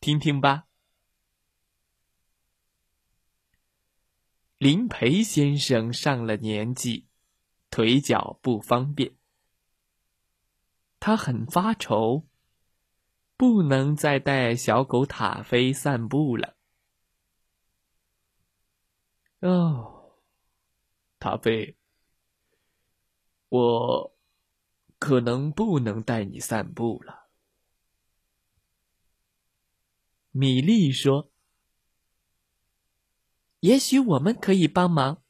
听听吧。林培先生上了年纪，腿脚不方便，他很发愁，不能再带小狗塔菲散步了。哦，塔菲，我可能不能带你散步了。米莉说：“也许我们可以帮忙。”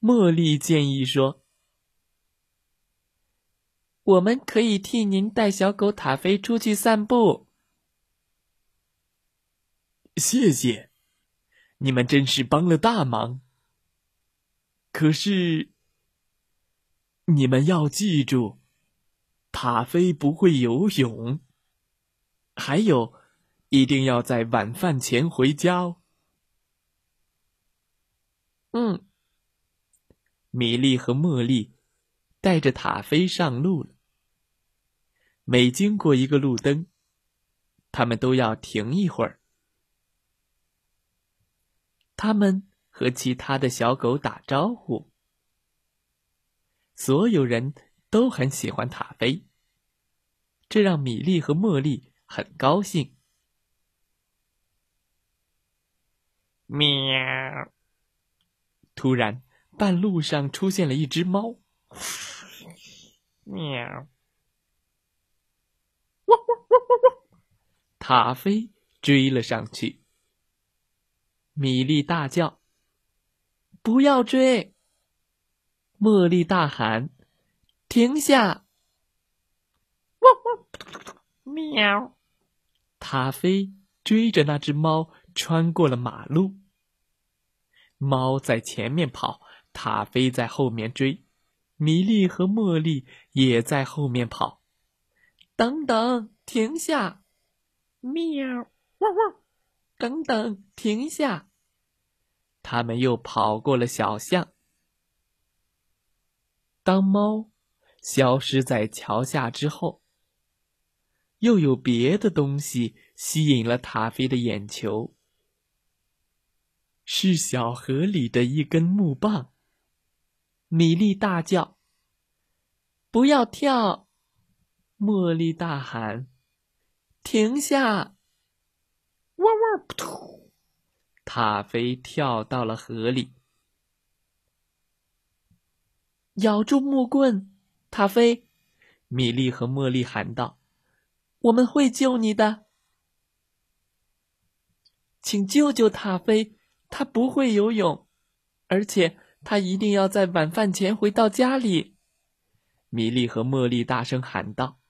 茉莉建议说：“我们可以替您带小狗塔菲出去散步。”谢谢，你们真是帮了大忙。可是，你们要记住，塔菲不会游泳。还有，一定要在晚饭前回家哦。嗯，米莉和茉莉带着塔菲上路了。每经过一个路灯，他们都要停一会儿。他们和其他的小狗打招呼。所有人都很喜欢塔菲，这让米莉和茉莉。很高兴。喵！突然，半路上出现了一只猫。喵！汪汪汪汪汪！塔菲追了上去。米莉大叫：“不要追！”茉莉大喊：“停下！”！喵！塔菲追着那只猫穿过了马路。猫在前面跑，塔菲在后面追，米莉和茉莉也在后面跑。等等，停下！喵！汪汪！等等，停下！他们又跑过了小巷。当猫消失在桥下之后。又有别的东西吸引了塔菲的眼球，是小河里的一根木棒。米莉大叫：“不要跳！”茉莉大喊：“停下！”汪汪！扑通！塔菲跳到了河里，咬住木棍，塔菲！米莉和茉莉喊道。我们会救你的，请救救塔菲，他不会游泳，而且他一定要在晚饭前回到家里。米莉和茉莉大声喊道。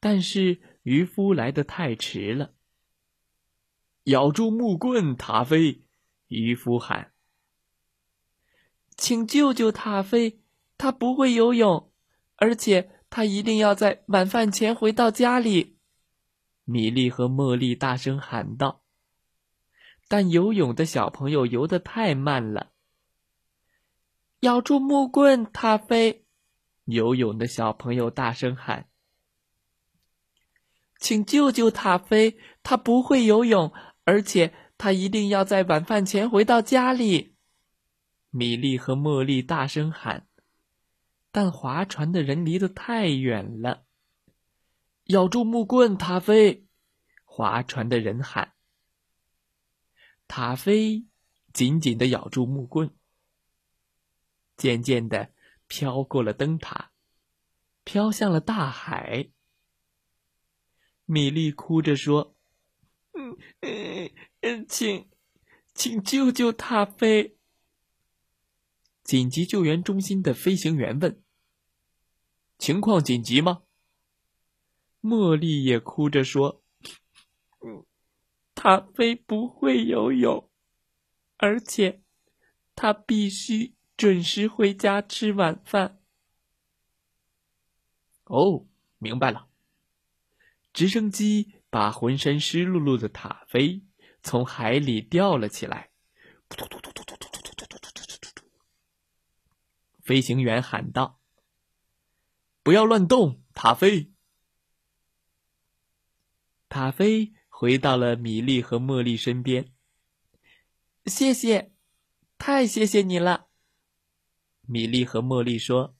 但是渔夫来的太迟了。咬住木棍，塔菲！渔夫喊：“请救救塔菲，他不会游泳，而且。”他一定要在晚饭前回到家里，米莉和茉莉大声喊道。但游泳的小朋友游得太慢了。咬住木棍，塔菲！游泳的小朋友大声喊：“请救救塔菲，他不会游泳，而且他一定要在晚饭前回到家里。”米莉和茉莉大声喊。但划船的人离得太远了。咬住木棍，塔菲！划船的人喊。塔菲紧紧的咬住木棍，渐渐的飘过了灯塔，飘向了大海。米莉哭着说：“嗯嗯，请，请救救塔菲！”紧急救援中心的飞行员问。情况紧急吗？茉莉也哭着说：“塔菲不会游泳，而且他必须准时回家吃晚饭。”哦，明白了。直升机把浑身湿漉漉的塔菲从海里吊了起来。飞行员喊道：“不要乱动，塔菲。”塔菲回到了米莉和茉莉身边。谢谢，太谢谢你了。米莉和茉莉说：“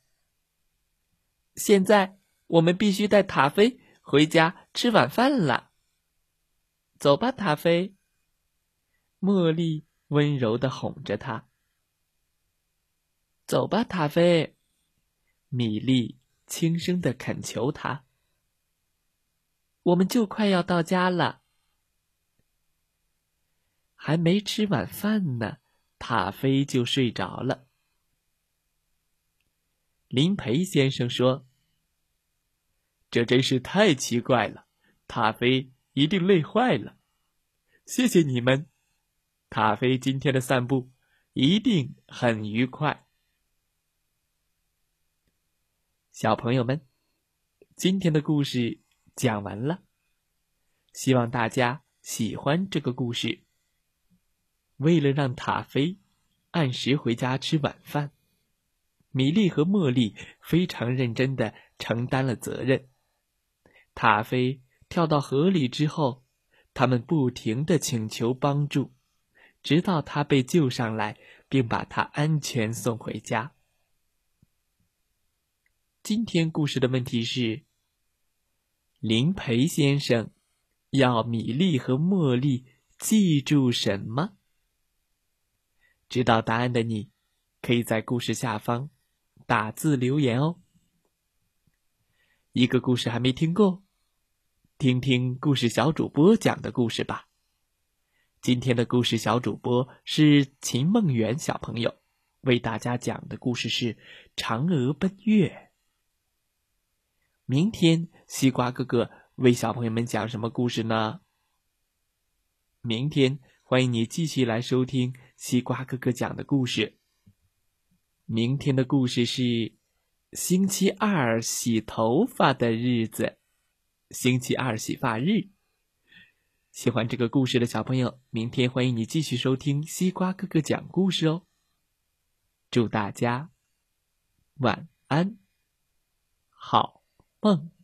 现在我们必须带塔菲回家吃晚饭了。”走吧，塔菲。茉莉温柔的哄着他。走吧，塔菲。米莉轻声的恳求他。我们就快要到家了，还没吃晚饭呢，塔菲就睡着了。林培先生说：“这真是太奇怪了，塔菲一定累坏了。”谢谢你们，塔菲今天的散步一定很愉快。小朋友们，今天的故事。讲完了，希望大家喜欢这个故事。为了让塔菲按时回家吃晚饭，米莉和茉莉非常认真的承担了责任。塔菲跳到河里之后，他们不停的请求帮助，直到他被救上来，并把他安全送回家。今天故事的问题是。林培先生要米莉和茉莉记住什么？知道答案的你，可以在故事下方打字留言哦。一个故事还没听够，听听故事小主播讲的故事吧。今天的故事小主播是秦梦圆小朋友，为大家讲的故事是《嫦娥奔月》。明天，西瓜哥哥为小朋友们讲什么故事呢？明天欢迎你继续来收听西瓜哥哥讲的故事。明天的故事是星期二洗头发的日子，星期二洗发日。喜欢这个故事的小朋友，明天欢迎你继续收听西瓜哥哥讲故事哦。祝大家晚安，好。梦。